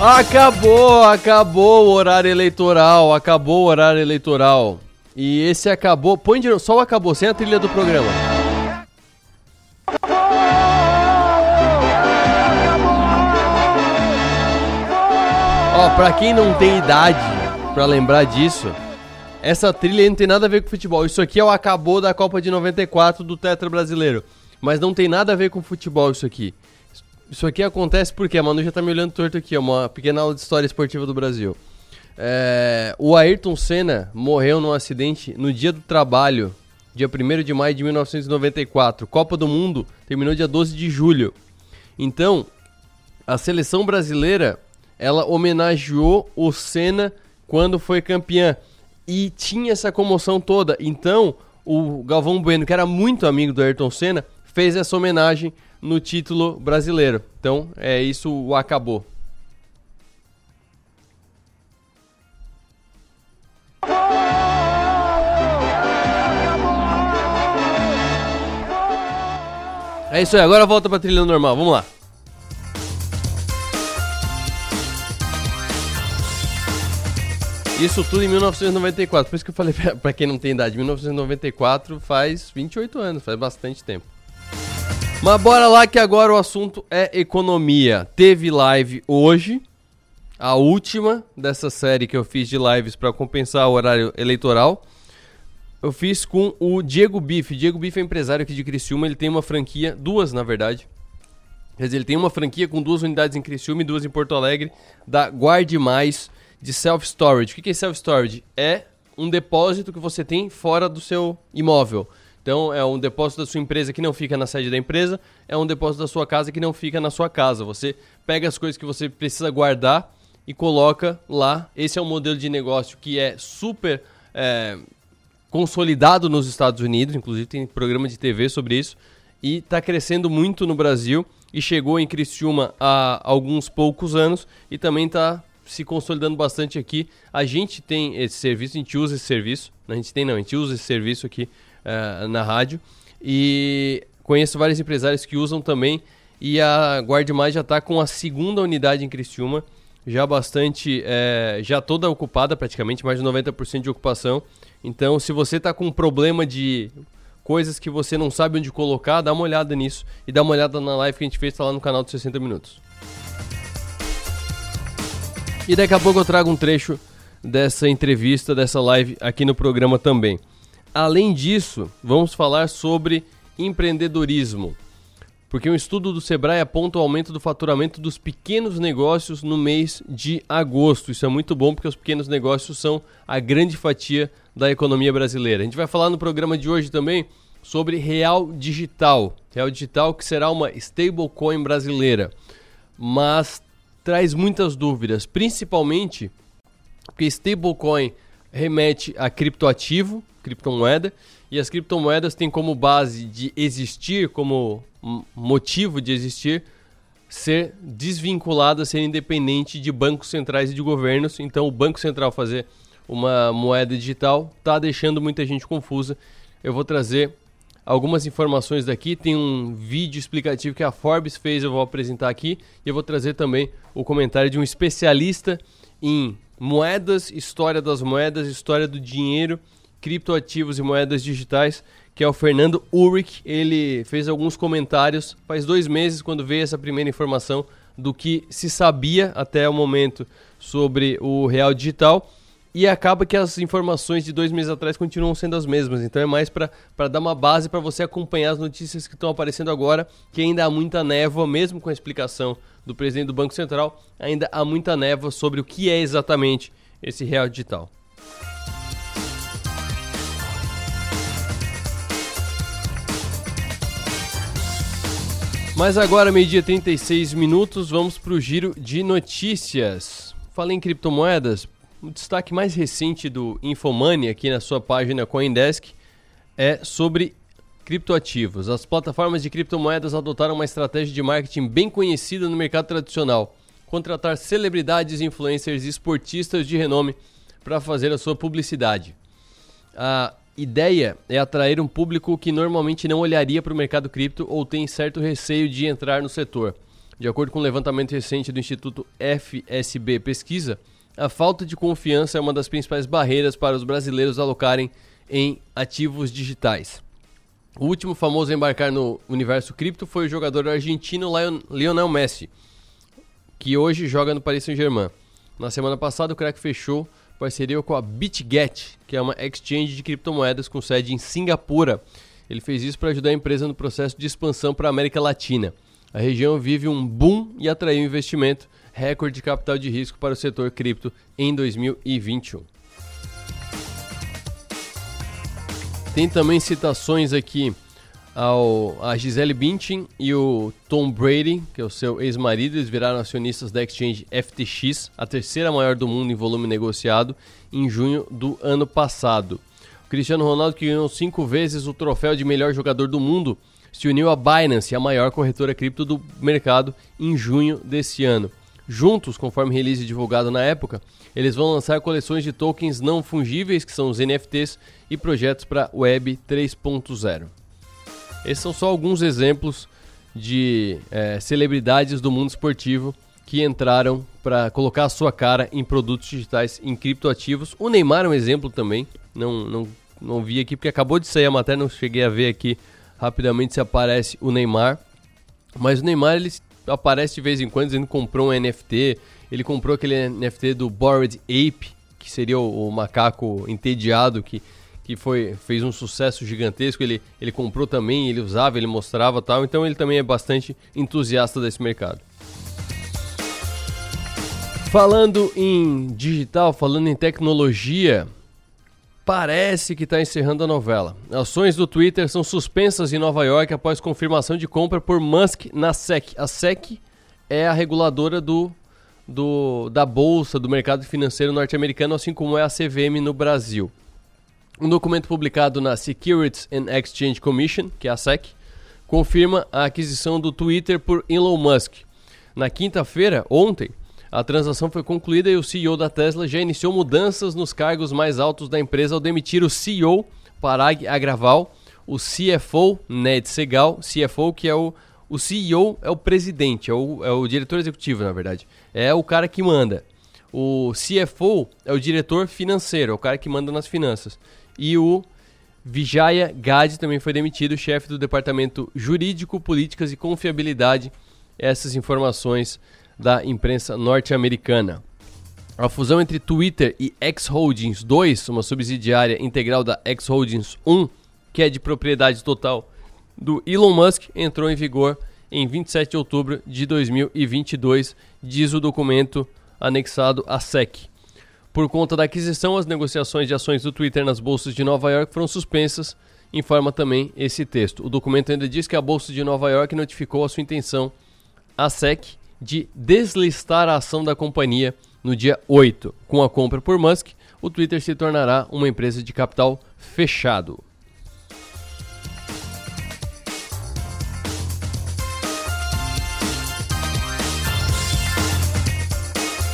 Acabou, acabou o horário eleitoral, acabou o horário eleitoral. E esse acabou, põe de novo, só o acabou, sem a trilha do programa. Ó, pra quem não tem idade pra lembrar disso, essa trilha não tem nada a ver com futebol. Isso aqui é o acabou da Copa de 94 do Tetra Brasileiro. Mas não tem nada a ver com futebol isso aqui. Isso aqui acontece porque a Manu já tá me olhando torto aqui, é uma pequena aula de história esportiva do Brasil. É, o Ayrton Senna morreu num acidente no dia do trabalho, dia 1 de maio de 1994. Copa do Mundo terminou dia 12 de julho. Então, a seleção brasileira, ela homenageou o Senna quando foi campeã. E tinha essa comoção toda. Então, o Galvão Bueno, que era muito amigo do Ayrton Senna, fez essa homenagem no título brasileiro. Então, é isso o acabou. É isso aí, agora volta pra trilha normal, vamos lá. Isso tudo em 1994, por isso que eu falei pra, quem não tem idade, 1994 faz 28 anos, faz bastante tempo. Mas bora lá que agora o assunto é economia. Teve live hoje, a última dessa série que eu fiz de lives para compensar o horário eleitoral. Eu fiz com o Diego Bife. Diego Bife é empresário aqui de Criciúma, ele tem uma franquia, duas na verdade. Quer dizer, ele tem uma franquia com duas unidades em Criciúma e duas em Porto Alegre, da Guarde Mais de Self Storage. O que é Self Storage? É um depósito que você tem fora do seu imóvel. Então, é um depósito da sua empresa que não fica na sede da empresa, é um depósito da sua casa que não fica na sua casa. Você pega as coisas que você precisa guardar e coloca lá. Esse é um modelo de negócio que é super é, consolidado nos Estados Unidos, inclusive tem programa de TV sobre isso, e está crescendo muito no Brasil e chegou em Criciúma há alguns poucos anos e também está se consolidando bastante aqui. A gente tem esse serviço, a gente usa esse serviço, a gente tem não, a gente usa esse serviço aqui uh, na rádio. E conheço vários empresários que usam também. E a Guardemais já está com a segunda unidade em Criciúma, já bastante, é, já toda ocupada praticamente, mais de 90% de ocupação. Então, se você está com um problema de coisas que você não sabe onde colocar, dá uma olhada nisso e dá uma olhada na live que a gente fez tá lá no canal de 60 minutos. E daqui a pouco eu trago um trecho dessa entrevista, dessa live aqui no programa também. Além disso, vamos falar sobre empreendedorismo. Porque um estudo do Sebrae aponta o aumento do faturamento dos pequenos negócios no mês de agosto. Isso é muito bom porque os pequenos negócios são a grande fatia da economia brasileira. A gente vai falar no programa de hoje também sobre Real Digital. Real Digital que será uma stablecoin brasileira. Mas traz muitas dúvidas, principalmente porque stablecoin remete a criptoativo, criptomoeda, e as criptomoedas têm como base de existir, como motivo de existir, ser desvinculada, ser independente de bancos centrais e de governos. Então, o Banco Central fazer uma moeda digital está deixando muita gente confusa. Eu vou trazer algumas informações daqui. Tem um vídeo explicativo que a Forbes fez, eu vou apresentar aqui. E eu vou trazer também o comentário de um especialista em moedas, história das moedas, história do dinheiro criptoativos e moedas digitais, que é o Fernando Ulrich. Ele fez alguns comentários faz dois meses, quando veio essa primeira informação do que se sabia até o momento sobre o real digital. E acaba que as informações de dois meses atrás continuam sendo as mesmas. Então é mais para dar uma base para você acompanhar as notícias que estão aparecendo agora, que ainda há muita névoa, mesmo com a explicação do presidente do Banco Central, ainda há muita névoa sobre o que é exatamente esse real digital. Mas agora, meio-dia 36 minutos, vamos para o giro de notícias. Falei em criptomoedas, o destaque mais recente do Infomoney aqui na sua página Coindesk é sobre criptoativos. As plataformas de criptomoedas adotaram uma estratégia de marketing bem conhecida no mercado tradicional: contratar celebridades, influencers e esportistas de renome para fazer a sua publicidade. A ideia é atrair um público que normalmente não olharia para o mercado cripto ou tem certo receio de entrar no setor. De acordo com um levantamento recente do Instituto FSB Pesquisa, a falta de confiança é uma das principais barreiras para os brasileiros alocarem em ativos digitais. O último famoso a embarcar no universo cripto foi o jogador argentino Lionel Messi, que hoje joga no Paris Saint-Germain. Na semana passada, o craque fechou parceria com a BitGet, que é uma exchange de criptomoedas com sede em Singapura. Ele fez isso para ajudar a empresa no processo de expansão para a América Latina. A região vive um boom e atraiu investimento, recorde de capital de risco para o setor cripto em 2021. Tem também citações aqui ao, a Gisele Bündchen e o Tom Brady, que é o seu ex-marido, eles viraram acionistas da exchange FTX, a terceira maior do mundo em volume negociado, em junho do ano passado. O Cristiano Ronaldo, que ganhou cinco vezes o troféu de melhor jogador do mundo, se uniu à Binance, a maior corretora cripto do mercado, em junho desse ano. Juntos, conforme release divulgado na época, eles vão lançar coleções de tokens não fungíveis, que são os NFTs, e projetos para Web 3.0. Esses são só alguns exemplos de é, celebridades do mundo esportivo que entraram para colocar a sua cara em produtos digitais, em criptoativos. O Neymar é um exemplo também. Não, não, não vi aqui porque acabou de sair a matéria, não cheguei a ver aqui rapidamente se aparece o Neymar. Mas o Neymar ele aparece de vez em quando dizendo que comprou um NFT. Ele comprou aquele NFT do Bored Ape, que seria o, o macaco entediado que, que foi, fez um sucesso gigantesco. Ele, ele comprou também, ele usava, ele mostrava tal. Então ele também é bastante entusiasta desse mercado. Falando em digital, falando em tecnologia, parece que está encerrando a novela. Ações do Twitter são suspensas em Nova York após confirmação de compra por Musk na SEC. A SEC é a reguladora do, do, da bolsa, do mercado financeiro norte-americano, assim como é a CVM no Brasil. Um documento publicado na Securities and Exchange Commission, que é a SEC, confirma a aquisição do Twitter por Elon Musk. Na quinta-feira, ontem, a transação foi concluída e o CEO da Tesla já iniciou mudanças nos cargos mais altos da empresa ao demitir o CEO Parag Agraval, o CFO Ned Segal, CFO que é o o CEO é o presidente, é o, é o diretor executivo, na verdade. É o cara que manda. O CFO é o diretor financeiro, é o cara que manda nas finanças. E o Vijaya Gade também foi demitido, chefe do departamento jurídico, políticas e confiabilidade. Essas informações da imprensa norte-americana. A fusão entre Twitter e X Holdings 2, uma subsidiária integral da X Holdings 1, que é de propriedade total do Elon Musk, entrou em vigor em 27 de outubro de 2022, diz o documento anexado à SEC. Por conta da aquisição, as negociações de ações do Twitter nas bolsas de Nova York foram suspensas, informa também esse texto. O documento ainda diz que a bolsa de Nova York notificou a sua intenção à SEC de deslistar a ação da companhia no dia 8. Com a compra por Musk, o Twitter se tornará uma empresa de capital fechado.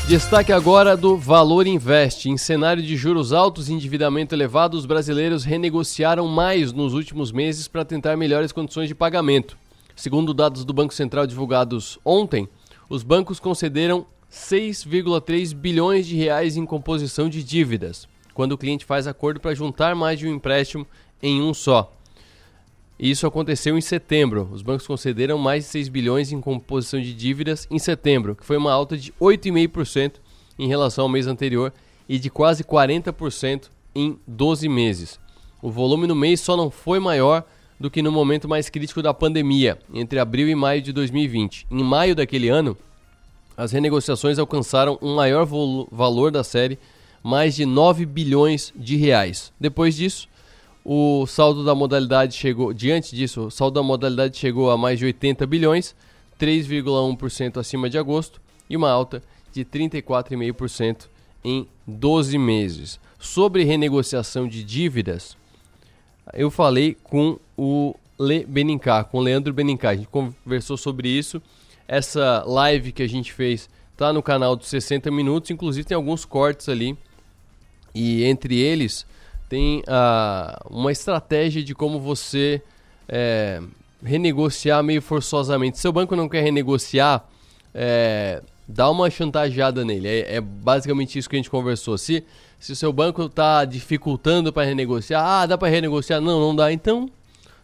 Destaque agora do Valor Invest. Em cenário de juros altos e endividamento elevado, os brasileiros renegociaram mais nos últimos meses para tentar melhores condições de pagamento. Segundo dados do Banco Central divulgados ontem, os bancos concederam 6,3 bilhões de reais em composição de dívidas, quando o cliente faz acordo para juntar mais de um empréstimo em um só. Isso aconteceu em setembro. Os bancos concederam mais de 6 bilhões em composição de dívidas em setembro, que foi uma alta de 8,5% em relação ao mês anterior e de quase 40% em 12 meses. O volume no mês só não foi maior do que no momento mais crítico da pandemia, entre abril e maio de 2020. Em maio daquele ano, as renegociações alcançaram um maior valor da série, mais de 9 bilhões de reais. Depois disso, o saldo da modalidade chegou, diante disso, o saldo da modalidade chegou a mais de 80 bilhões, 3,1% acima de agosto e uma alta de 34,5% em 12 meses. Sobre renegociação de dívidas, eu falei com o Le Benincá, com o Leandro Benincá. A gente conversou sobre isso. Essa live que a gente fez tá no canal dos 60 minutos, inclusive tem alguns cortes ali. E entre eles tem uma estratégia de como você é, renegociar meio forçosamente. Seu banco não quer renegociar é, dá uma chantageada nele. É, é, basicamente isso que a gente conversou. Se, se o seu banco está dificultando para renegociar, ah, dá para renegociar? Não, não dá. Então,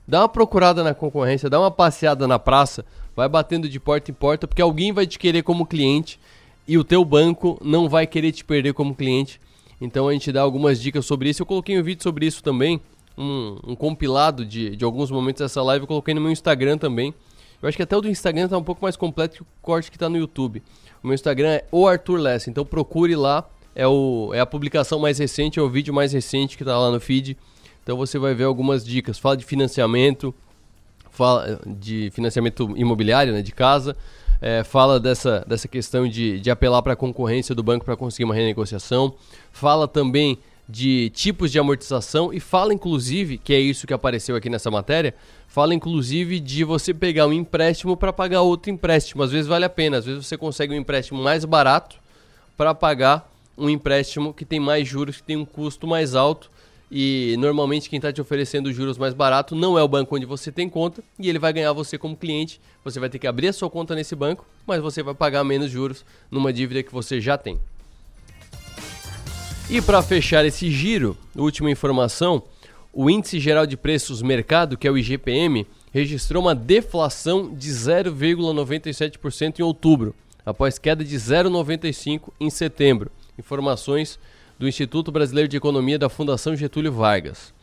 dá uma procurada na concorrência, dá uma passeada na praça, vai batendo de porta em porta, porque alguém vai te querer como cliente e o teu banco não vai querer te perder como cliente. Então a gente dá algumas dicas sobre isso. Eu coloquei um vídeo sobre isso também, um, um compilado de, de alguns momentos dessa live, eu coloquei no meu Instagram também. Eu acho que até o do Instagram está um pouco mais completo que o corte que está no YouTube. O meu Instagram é o Arthur Lessa, então procure lá. É, o, é a publicação mais recente, é o vídeo mais recente que está lá no feed. Então você vai ver algumas dicas. Fala de financiamento, fala de financiamento imobiliário, né, de casa. É, fala dessa, dessa questão de, de apelar para a concorrência do banco para conseguir uma renegociação. Fala também de tipos de amortização e fala inclusive, que é isso que apareceu aqui nessa matéria, fala inclusive de você pegar um empréstimo para pagar outro empréstimo. Às vezes vale a pena, às vezes você consegue um empréstimo mais barato para pagar um empréstimo que tem mais juros, que tem um custo mais alto. E normalmente quem está te oferecendo juros mais barato não é o banco onde você tem conta e ele vai ganhar você como cliente. Você vai ter que abrir a sua conta nesse banco, mas você vai pagar menos juros numa dívida que você já tem. E para fechar esse giro, última informação, o Índice Geral de Preços Mercado, que é o IGPM, registrou uma deflação de 0,97% em outubro, após queda de 0,95% em setembro. Informações do Instituto Brasileiro de Economia da Fundação Getúlio Vargas.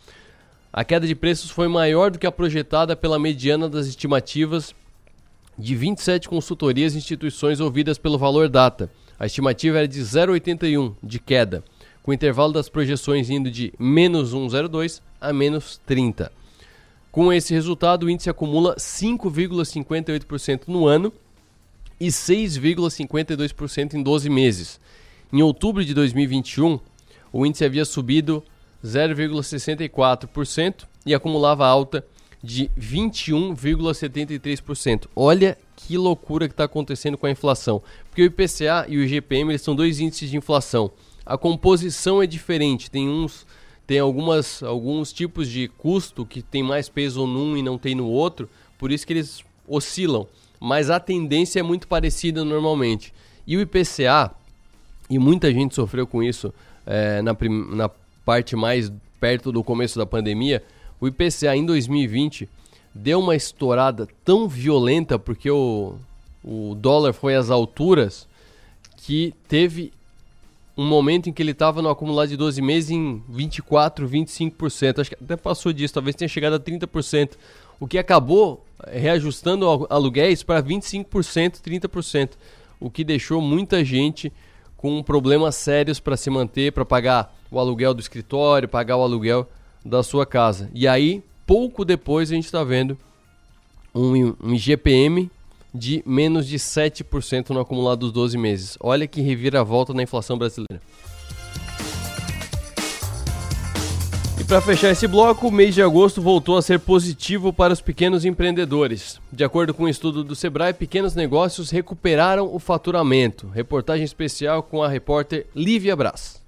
A queda de preços foi maior do que a projetada pela mediana das estimativas de 27 consultorias e instituições ouvidas pelo Valor Data. A estimativa era de 0,81 de queda com o intervalo das projeções indo de menos 1,02 a menos 30. Com esse resultado, o índice acumula 5,58% no ano e 6,52% em 12 meses. Em outubro de 2021, o índice havia subido 0,64% e acumulava alta de 21,73%. Olha que loucura que está acontecendo com a inflação. Porque o IPCA e o IGPM eles são dois índices de inflação a composição é diferente. Tem uns tem algumas alguns tipos de custo que tem mais peso num e não tem no outro, por isso que eles oscilam. Mas a tendência é muito parecida normalmente. E o IPCA, e muita gente sofreu com isso é, na, na parte mais perto do começo da pandemia, o IPCA em 2020 deu uma estourada tão violenta porque o, o dólar foi às alturas que teve um momento em que ele estava no acumulado de 12 meses em 24, 25%. Acho que até passou disso, talvez tenha chegado a 30%. O que acabou reajustando aluguéis para 25%, 30%. O que deixou muita gente com problemas sérios para se manter, para pagar o aluguel do escritório, pagar o aluguel da sua casa. E aí, pouco depois, a gente está vendo um, um IGPM de menos de 7% no acumulado dos 12 meses. Olha que reviravolta na inflação brasileira. Para fechar esse bloco, o mês de agosto voltou a ser positivo para os pequenos empreendedores. De acordo com um estudo do Sebrae, pequenos negócios recuperaram o faturamento. Reportagem especial com a repórter Lívia Brás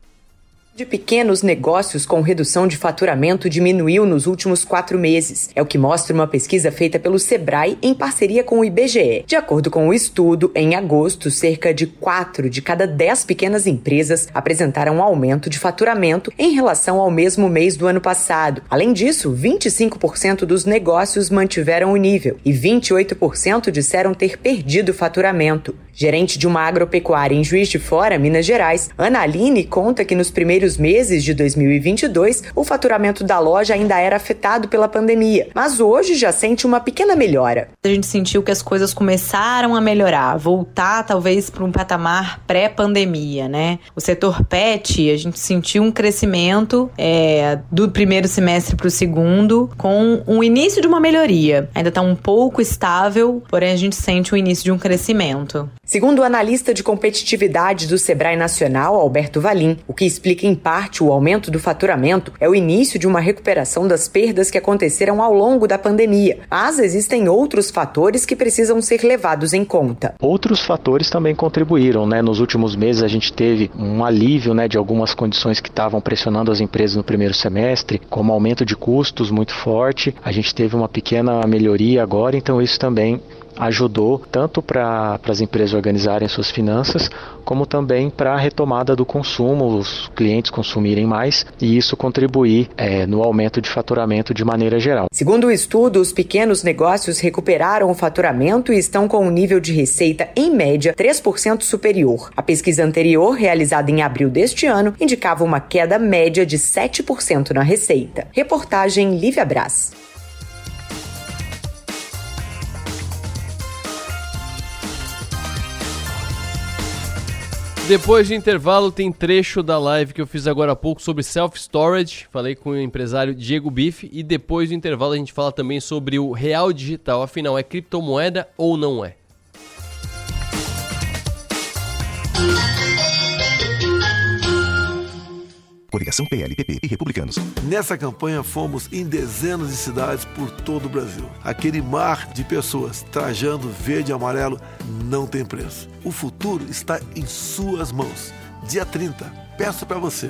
de pequenos negócios com redução de faturamento diminuiu nos últimos quatro meses. É o que mostra uma pesquisa feita pelo Sebrae em parceria com o IBGE. De acordo com o estudo, em agosto, cerca de quatro de cada dez pequenas empresas apresentaram um aumento de faturamento em relação ao mesmo mês do ano passado. Além disso, 25% dos negócios mantiveram o nível e 28% disseram ter perdido faturamento. Gerente de uma agropecuária em Juiz de Fora, Minas Gerais, Ana Aline conta que nos primeiros meses de 2022 o faturamento da loja ainda era afetado pela pandemia, mas hoje já sente uma pequena melhora. A gente sentiu que as coisas começaram a melhorar, voltar talvez para um patamar pré-pandemia, né? O setor pet, a gente sentiu um crescimento é, do primeiro semestre para o segundo, com o início de uma melhoria. Ainda está um pouco estável, porém a gente sente o início de um crescimento. Segundo o analista de competitividade do Sebrae Nacional, Alberto Valim, o que explica em parte o aumento do faturamento é o início de uma recuperação das perdas que aconteceram ao longo da pandemia. Mas existem outros fatores que precisam ser levados em conta. Outros fatores também contribuíram, né? Nos últimos meses a gente teve um alívio, né, de algumas condições que estavam pressionando as empresas no primeiro semestre, como aumento de custos muito forte. A gente teve uma pequena melhoria agora, então isso também ajudou tanto para as empresas organizarem suas finanças, como também para a retomada do consumo, os clientes consumirem mais e isso contribuir é, no aumento de faturamento de maneira geral. Segundo o estudo, os pequenos negócios recuperaram o faturamento e estão com um nível de receita, em média, 3% superior. A pesquisa anterior, realizada em abril deste ano, indicava uma queda média de 7% na receita. Reportagem Lívia Brás. Depois de intervalo, tem trecho da live que eu fiz agora há pouco sobre self-storage. Falei com o empresário Diego Bife. E depois do intervalo, a gente fala também sobre o real digital. Afinal, é criptomoeda ou não é? Coligação PLPP e Republicanos. Nessa campanha fomos em dezenas de cidades por todo o Brasil. Aquele mar de pessoas trajando verde e amarelo não tem preço. O futuro está em suas mãos. Dia 30, peço para você,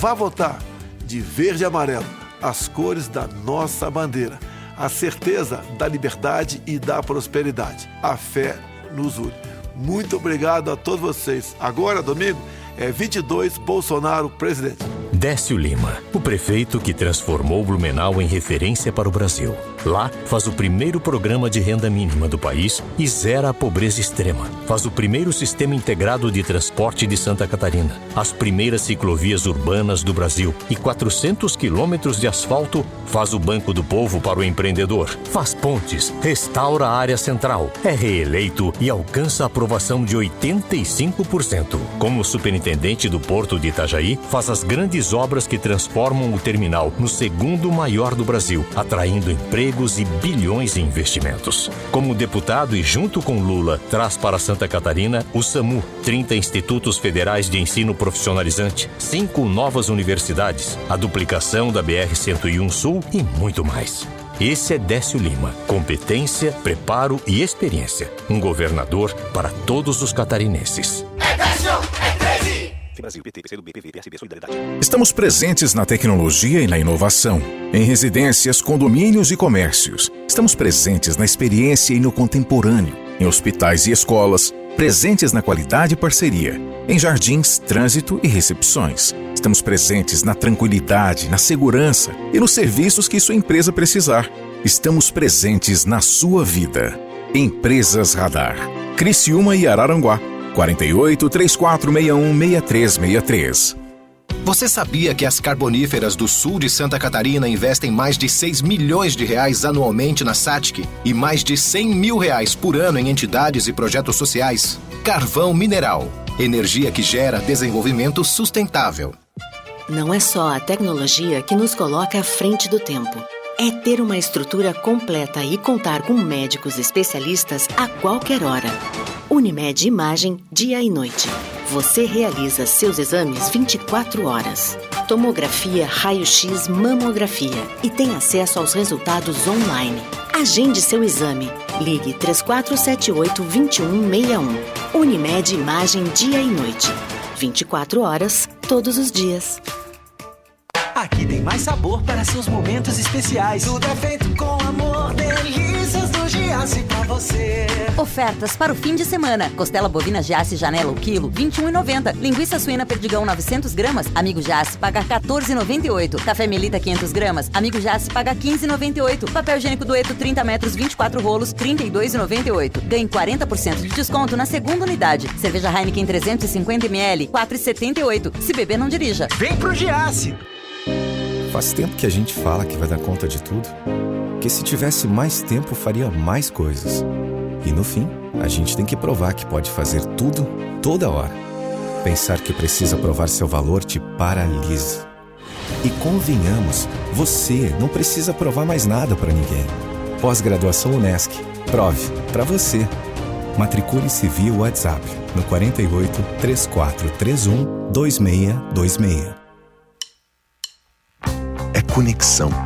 vá votar de verde e amarelo, as cores da nossa bandeira, a certeza da liberdade e da prosperidade. A fé nos une. Muito obrigado a todos vocês. Agora, domingo, é 22 Bolsonaro presidente. Décio Lima, o prefeito que transformou Blumenau em referência para o Brasil. Lá, faz o primeiro programa de renda mínima do país e zera a pobreza extrema. Faz o primeiro sistema integrado de transporte de Santa Catarina, as primeiras ciclovias urbanas do Brasil e 400 quilômetros de asfalto. Faz o Banco do Povo para o empreendedor. Faz pontes, restaura a área central. É reeleito e alcança a aprovação de 85%. Como superintendente do Porto de Itajaí, faz as grandes obras que transformam o terminal no segundo maior do Brasil, atraindo emprego empregos e bilhões em investimentos. Como deputado e junto com Lula, traz para Santa Catarina o SAMU, 30 institutos federais de ensino profissionalizante, cinco novas universidades, a duplicação da BR-101 Sul e muito mais. Esse é Décio Lima. Competência, preparo e experiência. Um governador para todos os catarinenses. Brasil, PT, PCdoB, PV, PSB, Solidariedade. Estamos presentes na tecnologia e na inovação, em residências, condomínios e comércios. Estamos presentes na experiência e no contemporâneo, em hospitais e escolas, presentes na qualidade e parceria, em jardins, trânsito e recepções. Estamos presentes na tranquilidade, na segurança e nos serviços que sua empresa precisar. Estamos presentes na sua vida. Empresas Radar. Criciúma e Araranguá 48 3461 6363. Você sabia que as carboníferas do sul de Santa Catarina investem mais de 6 milhões de reais anualmente na SATIC e mais de 100 mil reais por ano em entidades e projetos sociais? Carvão Mineral. Energia que gera desenvolvimento sustentável. Não é só a tecnologia que nos coloca à frente do tempo. É ter uma estrutura completa e contar com médicos especialistas a qualquer hora. Unimed Imagem, dia e noite. Você realiza seus exames 24 horas. Tomografia, raio-x, mamografia e tem acesso aos resultados online. Agende seu exame. Ligue 3478-2161. Unimed Imagem, dia e noite. 24 horas, todos os dias. Aqui tem mais sabor para seus momentos especiais. Tudo é feito com amor, delícias do Giasse pra você. Ofertas para o fim de semana. Costela bovina Giasse Janela o quilo, 21,90. Linguiça suína perdigão 900 gramas. Amigo Giasse paga 14,98. Café Melita 500 gramas. Amigo Giasse paga 15,98. Papel higiênico Dueto 30 metros, 24 rolos, 32,98. Ganhe 40% de desconto na segunda unidade. Cerveja Heineken 350 ml, 4,78. Se beber, não dirija. Vem pro Giasse! Faz tempo que a gente fala que vai dar conta de tudo, que se tivesse mais tempo faria mais coisas. E no fim, a gente tem que provar que pode fazer tudo, toda hora. Pensar que precisa provar seu valor te paralisa. E convenhamos, você não precisa provar mais nada para ninguém. Pós-graduação Unesc. Prove para você. Matricule-se via WhatsApp no 48 3431 2626 conexão.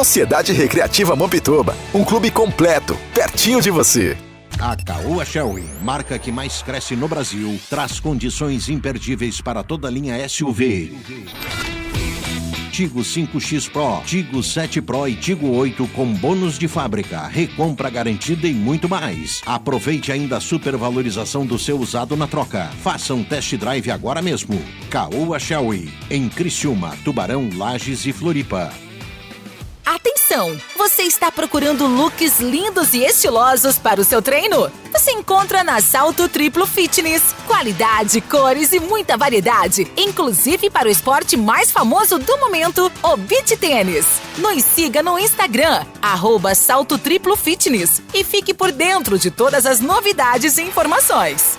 Sociedade Recreativa Mampituba, um clube completo, pertinho de você. A Caoa Shelby, marca que mais cresce no Brasil, traz condições imperdíveis para toda a linha SUV. Tigo 5X Pro, Tigo 7 Pro e Tigo 8 com bônus de fábrica, recompra garantida e muito mais. Aproveite ainda a supervalorização do seu usado na troca. Faça um test drive agora mesmo. Caoa Shelby, em Criciúma, Tubarão, Lages e Floripa. Atenção! Você está procurando looks lindos e estilosos para o seu treino? Você encontra na Salto Triplo Fitness. Qualidade, cores e muita variedade, inclusive para o esporte mais famoso do momento, o beach tênis. Nos siga no Instagram, arroba Salto Triplo Fitness e fique por dentro de todas as novidades e informações.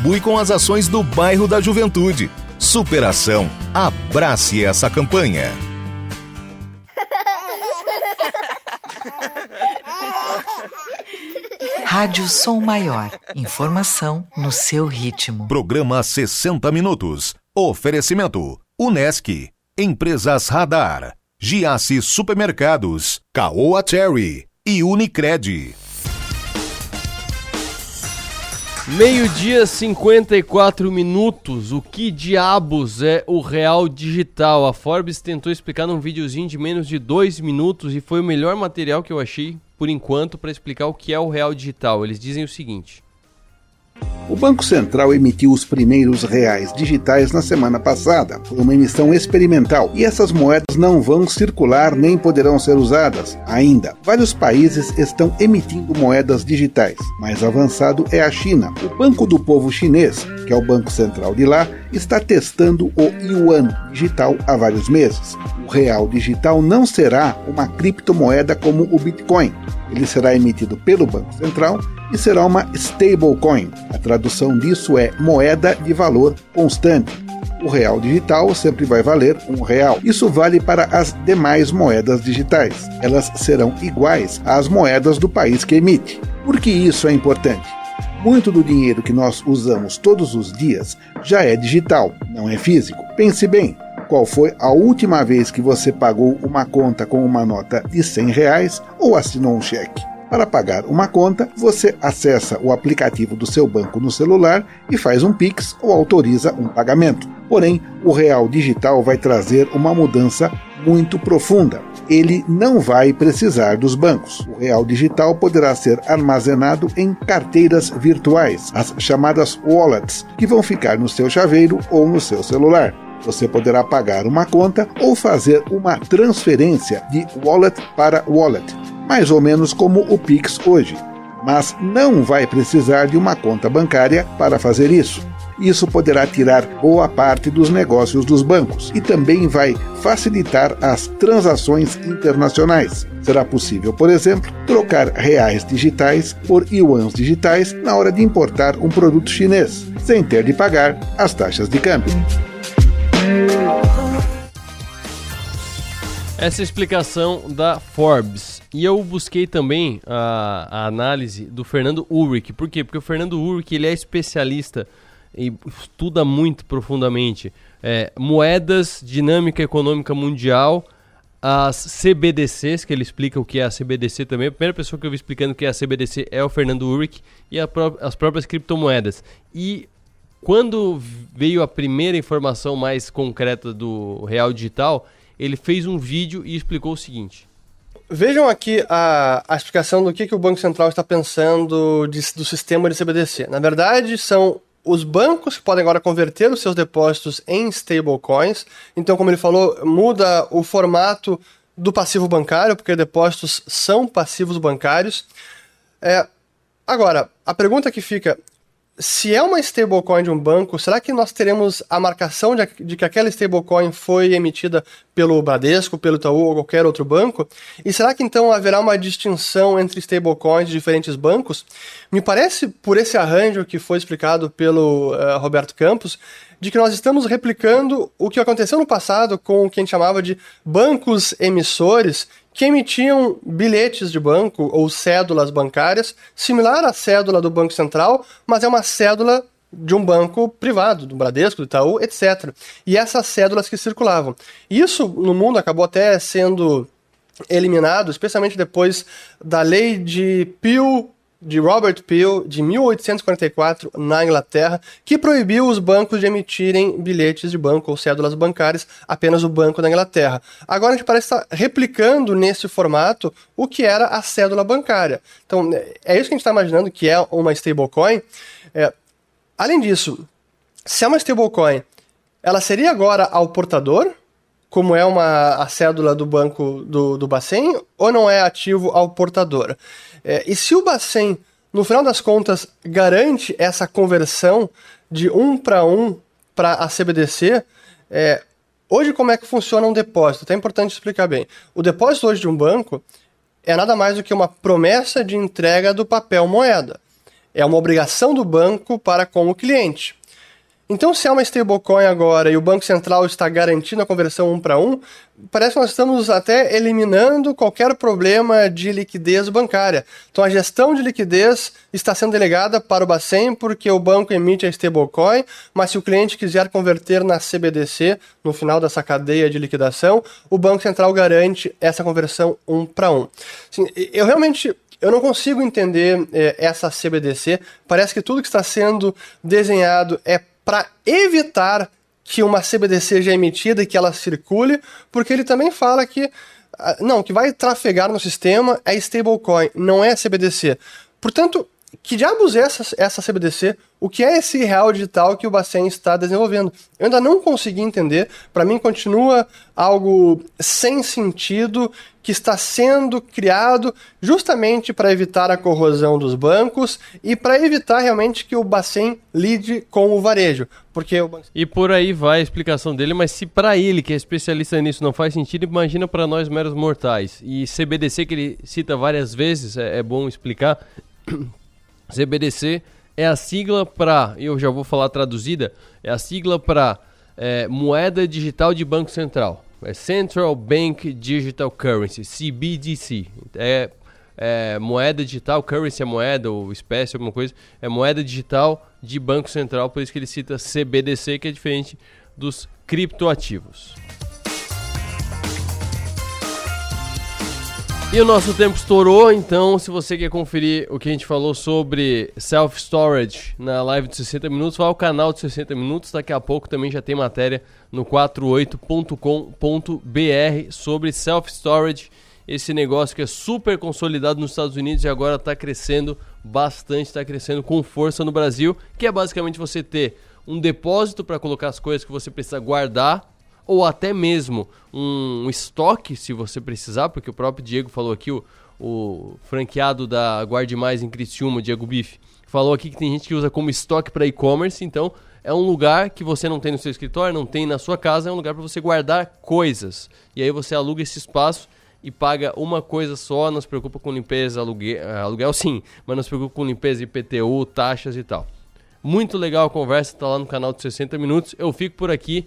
contribui com as ações do bairro da Juventude. Superação. Abrace essa campanha. Rádio Som Maior. Informação no seu ritmo. Programa 60 Minutos. Oferecimento: Unesc. Empresas Radar. Giasse Supermercados. Caoa Cherry. E Unicred. Meio-dia 54 minutos. O que diabos é o real digital? A Forbes tentou explicar num videozinho de menos de dois minutos e foi o melhor material que eu achei por enquanto para explicar o que é o real digital. Eles dizem o seguinte: o Banco Central emitiu os primeiros reais digitais na semana passada. Foi uma emissão experimental e essas moedas não vão circular nem poderão ser usadas ainda. Vários países estão emitindo moedas digitais. Mais avançado é a China. O Banco do Povo Chinês, que é o banco central de lá, está testando o yuan digital há vários meses. O real digital não será uma criptomoeda como o Bitcoin. Ele será emitido pelo Banco Central e será uma stablecoin. A tradução disso é moeda de valor constante. O real digital sempre vai valer um real. Isso vale para as demais moedas digitais. Elas serão iguais às moedas do país que emite. Por que isso é importante? Muito do dinheiro que nós usamos todos os dias já é digital, não é físico. Pense bem, qual foi a última vez que você pagou uma conta com uma nota de 100 reais ou assinou um cheque? Para pagar uma conta, você acessa o aplicativo do seu banco no celular e faz um Pix ou autoriza um pagamento. Porém, o real digital vai trazer uma mudança muito profunda. Ele não vai precisar dos bancos. O real digital poderá ser armazenado em carteiras virtuais, as chamadas wallets, que vão ficar no seu chaveiro ou no seu celular. Você poderá pagar uma conta ou fazer uma transferência de wallet para wallet mais ou menos como o Pix hoje, mas não vai precisar de uma conta bancária para fazer isso. Isso poderá tirar boa parte dos negócios dos bancos e também vai facilitar as transações internacionais. Será possível, por exemplo, trocar reais digitais por yuans digitais na hora de importar um produto chinês, sem ter de pagar as taxas de câmbio. Essa é explicação da Forbes. E eu busquei também a, a, análise do Fernando Ulrich. Por quê? Porque o Fernando Ulrich ele é especialista e estuda muito profundamente é, moedas, dinâmica econômica mundial, as CBDCs, que ele explica o que é a CBDC também. A primeira pessoa que eu vi explicando o que é a CBDC é o Fernando Ulrich e pró as próprias criptomoedas. E quando veio a primeira informação mais concreta do Real Digital, ele fez um vídeo e explicou o seguinte. Vejam aqui a, a explicação do que, que o Banco Central está pensando de, do sistema de CBDC. Na verdade, são os bancos que podem agora converter os seus depósitos em stablecoins. Então, como ele falou, muda o formato do passivo bancário, porque depósitos são passivos bancários. É, agora, a pergunta que fica: se é uma stablecoin de um banco, será que nós teremos a marcação de, de, que aquela stablecoin foi emitida pelo Bradesco, pelo Itaú ou qualquer outro banco? E será que então haverá uma distinção entre stablecoins de diferentes bancos? Me parece, por esse arranjo que foi explicado pelo uh, Roberto Campos, de que nós estamos replicando o que aconteceu no passado com o que a gente chamava de bancos emissores, que emitiam bilhetes de banco ou cédulas bancárias, similar à cédula do Banco Central, mas é uma cédula de um banco privado, do Bradesco, do Itaú, etc. E essas cédulas que circulavam. Isso no mundo acabou até sendo eliminado, especialmente depois da lei de Peel de Robert Peel, de 1844, na Inglaterra, que proibiu os bancos de emitirem bilhetes de banco ou cédulas bancárias, apenas o Banco da Inglaterra. Agora a gente parece estar replicando nesse formato o que era a cédula bancária. Então, é isso que a gente está imaginando que é uma stablecoin. É, além disso, se é uma stablecoin, ela seria agora ao portador, como é uma, a cédula do banco do, do Bacen, ou não é ativo ao portador? É, e se o Bacen, no final das contas, garante essa conversão de um para um para a CBDC, é, hoje como é que funciona um depósito? É importante explicar bem. O depósito hoje de um banco é nada mais do que uma promessa de entrega do papel moeda. É uma obrigação do banco para com o cliente. Então, se é uma stablecoin agora e o Banco Central está garantindo a conversão um para um, parece que nós estamos até eliminando qualquer problema de liquidez bancária. Então, a gestão de liquidez está sendo delegada para o Bacen porque o banco emite a stablecoin, mas se o cliente quiser converter na CBDC, no final dessa cadeia de liquidação, o Banco Central garante essa conversão um para um. Assim, eu realmente eu não consigo entender eh, essa CBDC. Parece que tudo que está sendo desenhado é para evitar que uma CBDC seja emitida e que ela circule, porque ele também fala que ah, não, que vai trafegar no sistema é stablecoin, não é CBDC. Portanto, que diabos é essa, essa CBDC? O que é esse real digital que o Bacen está desenvolvendo? Eu ainda não consegui entender. Para mim, continua algo sem sentido que está sendo criado justamente para evitar a corrosão dos bancos e para evitar realmente que o Bacen lide com o varejo. Porque o. E por aí vai a explicação dele, mas se para ele, que é especialista nisso, não faz sentido, imagina para nós meros mortais. E CBDC, que ele cita várias vezes, é, é bom explicar. CBDC é a sigla para, eu já vou falar traduzida, é a sigla para é, moeda digital de banco central. É Central Bank Digital Currency, CBDC. É, é moeda digital, currency é moeda ou espécie, alguma coisa, é moeda digital de banco central, por isso que ele cita CBDC, que é diferente dos criptoativos. E o nosso tempo estourou, então se você quer conferir o que a gente falou sobre self-storage na live de 60 minutos, vá ao canal de 60 minutos. Daqui a pouco também já tem matéria no 48.com.br sobre self-storage, esse negócio que é super consolidado nos Estados Unidos e agora está crescendo bastante, está crescendo com força no Brasil, que é basicamente você ter um depósito para colocar as coisas que você precisa guardar ou até mesmo um estoque, se você precisar, porque o próprio Diego falou aqui, o, o franqueado da Guarde Mais em Criciúma, Diego Bife, falou aqui que tem gente que usa como estoque para e-commerce, então é um lugar que você não tem no seu escritório, não tem na sua casa, é um lugar para você guardar coisas. E aí você aluga esse espaço e paga uma coisa só, não se preocupa com limpeza, aluguel, eh, aluguel sim, mas não se preocupa com limpeza, IPTU, taxas e tal. Muito legal a conversa, tá lá no canal de 60 minutos. Eu fico por aqui.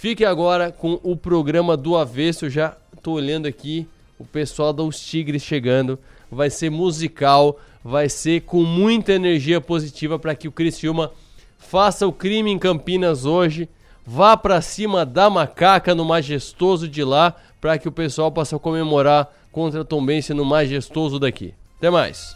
Fique agora com o programa do avesso. Já tô olhando aqui o pessoal dos Tigres chegando. Vai ser musical, vai ser com muita energia positiva para que o Criciúma faça o crime em Campinas hoje. Vá para cima da macaca no majestoso de lá para que o pessoal possa comemorar contra a Tombense no majestoso daqui. Até mais.